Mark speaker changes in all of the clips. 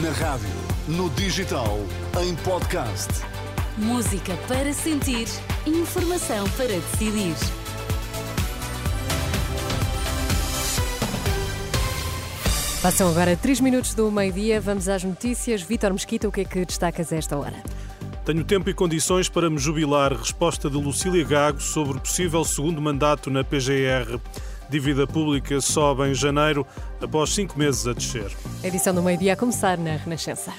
Speaker 1: Na rádio, no digital, em podcast.
Speaker 2: Música para sentir, informação para decidir.
Speaker 3: Passam agora 3 minutos do meio-dia, vamos às notícias. Vítor Mesquita, o que é que destacas a esta hora?
Speaker 4: Tenho tempo e condições para me jubilar. Resposta de Lucília Gago sobre o possível segundo mandato na PGR. Dívida pública sobe em janeiro, após cinco meses a descer.
Speaker 3: A edição do meio-dia a começar na Renascença.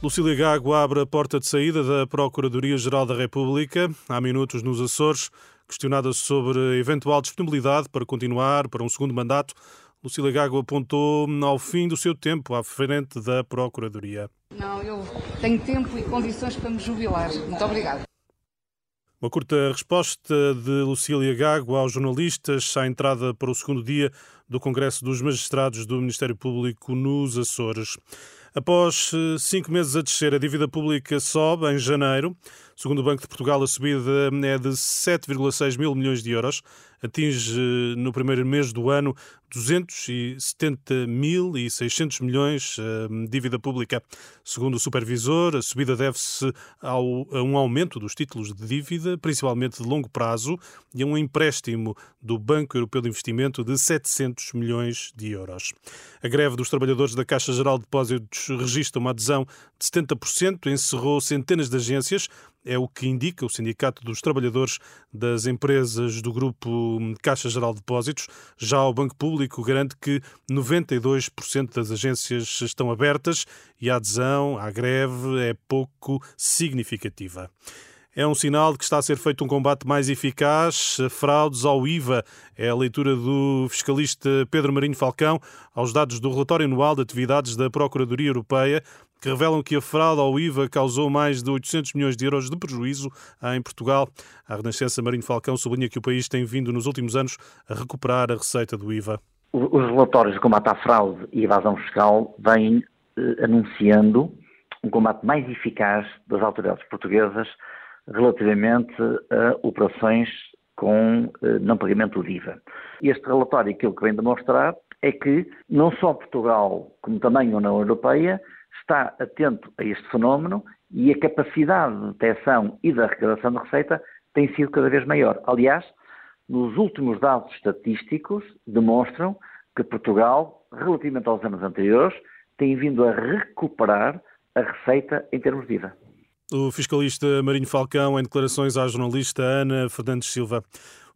Speaker 4: Lucília Gago abre a porta de saída da Procuradoria-Geral da República. Há minutos nos Açores, questionada sobre eventual disponibilidade para continuar para um segundo mandato, Lucília Gago apontou ao fim do seu tempo à frente da Procuradoria.
Speaker 5: Não, eu tenho tempo e condições para me jubilar. Muito obrigada.
Speaker 4: Uma curta resposta de Lucília Gago aos jornalistas. À entrada para o segundo dia do Congresso dos Magistrados do Ministério Público nos Açores. Após eh, cinco meses a descer, a dívida pública sobe em janeiro. Segundo o Banco de Portugal, a subida é de 7,6 mil milhões de euros. Atinge no primeiro mês do ano 270.600 milhões eh, de dívida pública. Segundo o supervisor, a subida deve-se a um aumento dos títulos de dívida, principalmente de longo prazo, e a um empréstimo do Banco Europeu de Investimento de 700 milhões de euros. A greve dos trabalhadores da Caixa Geral de Depósitos registra uma adesão de 70%, encerrou centenas de agências, é o que indica o Sindicato dos Trabalhadores das Empresas do Grupo Caixa Geral de Depósitos. Já o Banco Público garante que 92% das agências estão abertas e a adesão à greve é pouco significativa. É um sinal de que está a ser feito um combate mais eficaz fraudes ao IVA. É a leitura do fiscalista Pedro Marinho Falcão aos dados do relatório anual de atividades da Procuradoria Europeia que revelam que a fraude ao IVA causou mais de 800 milhões de euros de prejuízo em Portugal. A Renascença Marinho Falcão sublinha que o país tem vindo nos últimos anos a recuperar a receita do IVA.
Speaker 6: Os relatórios de combate à fraude e evasão fiscal vêm eh, anunciando um combate mais eficaz das autoridades portuguesas relativamente a operações com eh, não pagamento do IVA. Este relatório, aquilo que vem demonstrar é que não só Portugal, como também a União Europeia, está atento a este fenómeno e a capacidade de detecção e da arrecadação de receita tem sido cada vez maior. Aliás, nos últimos dados estatísticos demonstram que Portugal, relativamente aos anos anteriores, tem vindo a recuperar a receita em termos de IVA.
Speaker 4: O fiscalista Marinho Falcão, em declarações à jornalista Ana Fernandes Silva.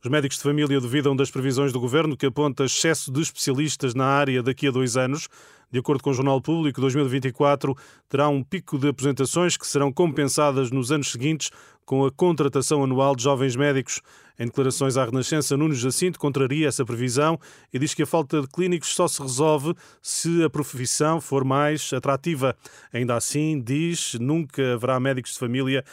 Speaker 4: Os médicos de família duvidam das previsões do governo que aponta excesso de especialistas na área daqui a dois anos. De acordo com o Jornal Público, 2024 terá um pico de aposentações que serão compensadas nos anos seguintes com a contratação anual de jovens médicos. Em declarações à Renascença, Nuno Jacinto contraria essa previsão e diz que a falta de clínicos só se resolve se a profissão for mais atrativa. Ainda assim, diz, nunca haverá médicos de família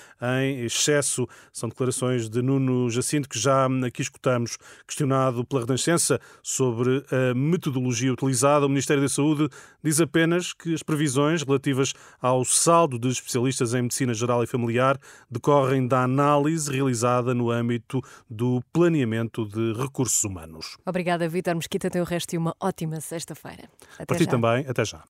Speaker 4: em excesso. São declarações de Nuno Jacinto que já aqui escutamos. Questionado pela Renascença sobre a metodologia utilizada, o Ministério da Saúde diz apenas que as previsões relativas ao saldo de especialistas em medicina geral e familiar decorrem da análise realizada no âmbito do planeamento de recursos humanos.
Speaker 3: Obrigada, Vítor Mesquita. Tem o resto e uma ótima sexta-feira.
Speaker 4: Para ti também. Até já.